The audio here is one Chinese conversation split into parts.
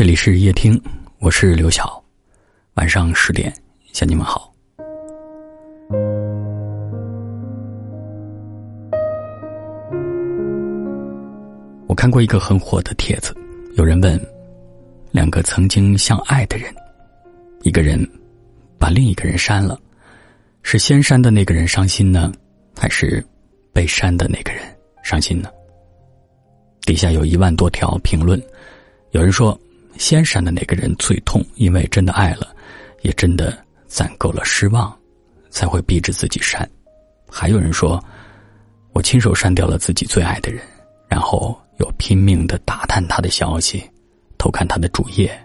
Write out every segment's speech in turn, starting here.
这里是夜听，我是刘晓。晚上十点向你们好。我看过一个很火的帖子，有人问：两个曾经相爱的人，一个人把另一个人删了，是先删的那个人伤心呢，还是被删的那个人伤心呢？底下有一万多条评论，有人说。先删的那个人最痛，因为真的爱了，也真的攒够了失望，才会逼着自己删。还有人说，我亲手删掉了自己最爱的人，然后又拼命的打探他的消息，偷看他的主页，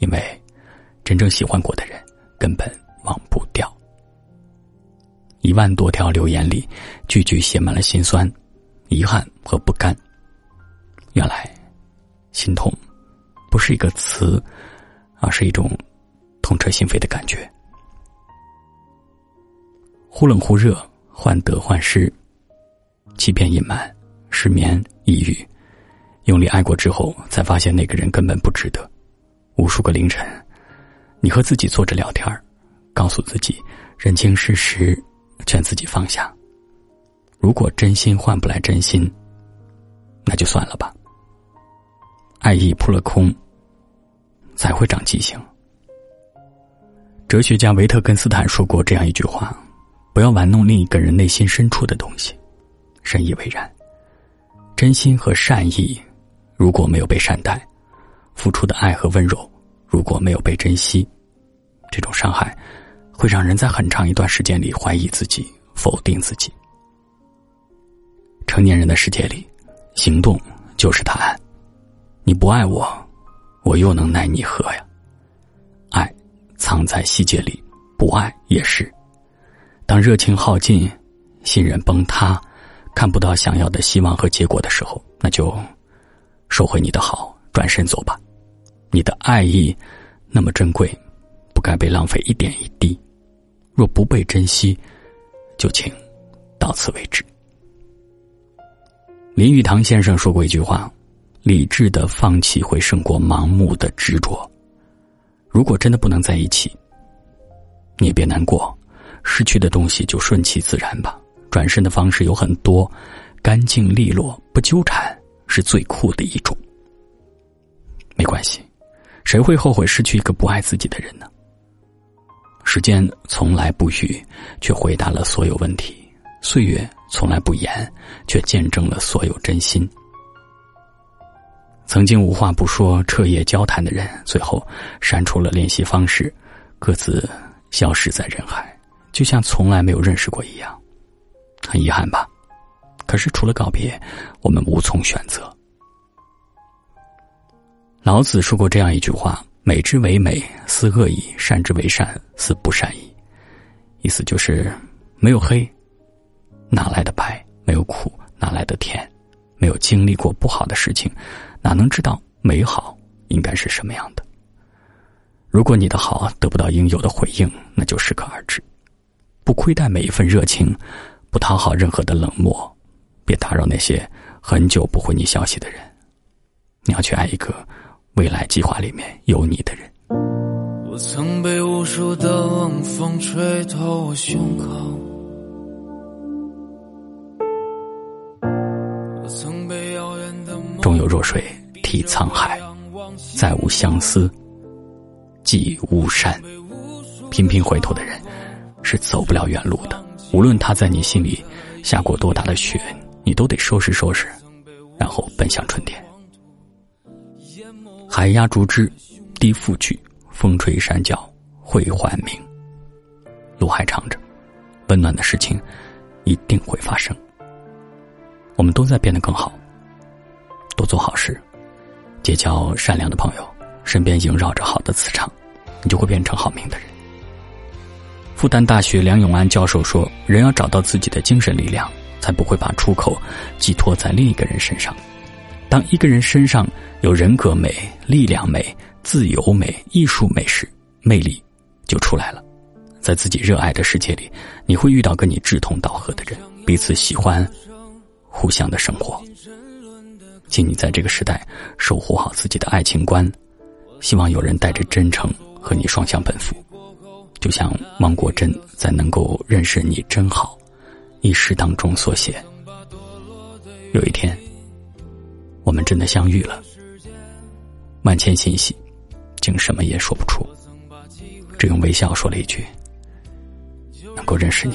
因为真正喜欢过的人根本忘不掉。一万多条留言里，句句写满了心酸、遗憾和不甘。原来，心痛。不是一个词，而是一种痛彻心扉的感觉。忽冷忽热，患得患失，欺骗隐瞒，失眠抑郁，用力爱过之后，才发现那个人根本不值得。无数个凌晨，你和自己坐着聊天告诉自己认清事实，劝自己放下。如果真心换不来真心，那就算了吧。爱意扑了空，才会长记性。哲学家维特根斯坦说过这样一句话：“不要玩弄另一个人内心深处的东西。”深以为然。真心和善意如果没有被善待，付出的爱和温柔如果没有被珍惜，这种伤害会让人在很长一段时间里怀疑自己、否定自己。成年人的世界里，行动就是答案。你不爱我，我又能奈你何呀？爱藏在细节里，不爱也是。当热情耗尽，信任崩塌，看不到想要的希望和结果的时候，那就收回你的好，转身走吧。你的爱意那么珍贵，不该被浪费一点一滴。若不被珍惜，就请到此为止。林语堂先生说过一句话。理智的放弃会胜过盲目的执着。如果真的不能在一起，你也别难过，失去的东西就顺其自然吧。转身的方式有很多，干净利落，不纠缠是最酷的一种。没关系，谁会后悔失去一个不爱自己的人呢？时间从来不语，却回答了所有问题；岁月从来不言，却见证了所有真心。曾经无话不说、彻夜交谈的人，最后删除了联系方式，各自消失在人海，就像从来没有认识过一样。很遗憾吧？可是除了告别，我们无从选择。老子说过这样一句话：“美之为美，斯恶已；善之为善，斯不善已。”意思就是，没有黑，哪来的白？没有苦，哪来的甜？没有经历过不好的事情。哪能知道美好应该是什么样的？如果你的好得不到应有的回应，那就适可而止，不亏待每一份热情，不讨好任何的冷漠，别打扰那些很久不回你消息的人。你要去爱一个未来计划里面有你的人。我曾被无数的冷风吹透我胸口，有弱水。替沧海，再无相思，寄巫山。频频回头的人，是走不了远路的。无论他在你心里下过多大的雪，你都得收拾收拾，然后奔向春天。海压竹枝，低复去；风吹山脚，会还明。路还长着，温暖的事情一定会发生。我们都在变得更好，多做好事。结交善良的朋友，身边萦绕着好的磁场，你就会变成好命的人。复旦大学梁永安教授说：“人要找到自己的精神力量，才不会把出口寄托在另一个人身上。当一个人身上有人格美、力量美、自由美、艺术美时，魅力就出来了。在自己热爱的世界里，你会遇到跟你志同道合的人，彼此喜欢，互相的生活。”请你在这个时代守护好自己的爱情观，希望有人带着真诚和你双向奔赴，就像汪国真在《能够认识你真好》一诗当中所写：“有一天，我们真的相遇了，万千信息，竟什么也说不出，只用微笑说了一句：能够认识你，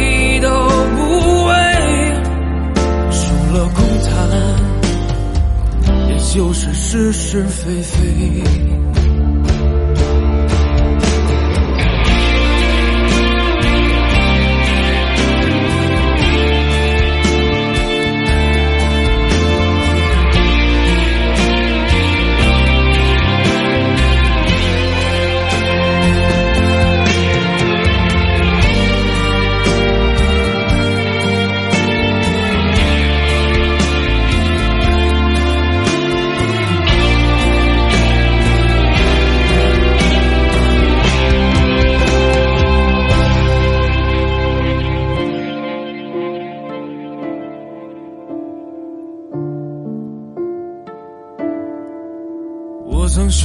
就是是是非非。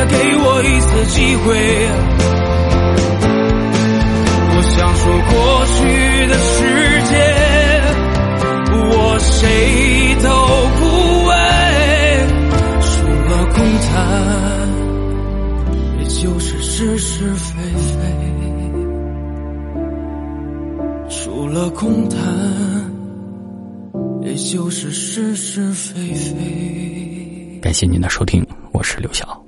再给我一次机会。我想说过去的时间，我谁都不为，除了空谈。也就是是是非非，除了空谈，也就是是是非非。感谢您的收听，我是刘晓。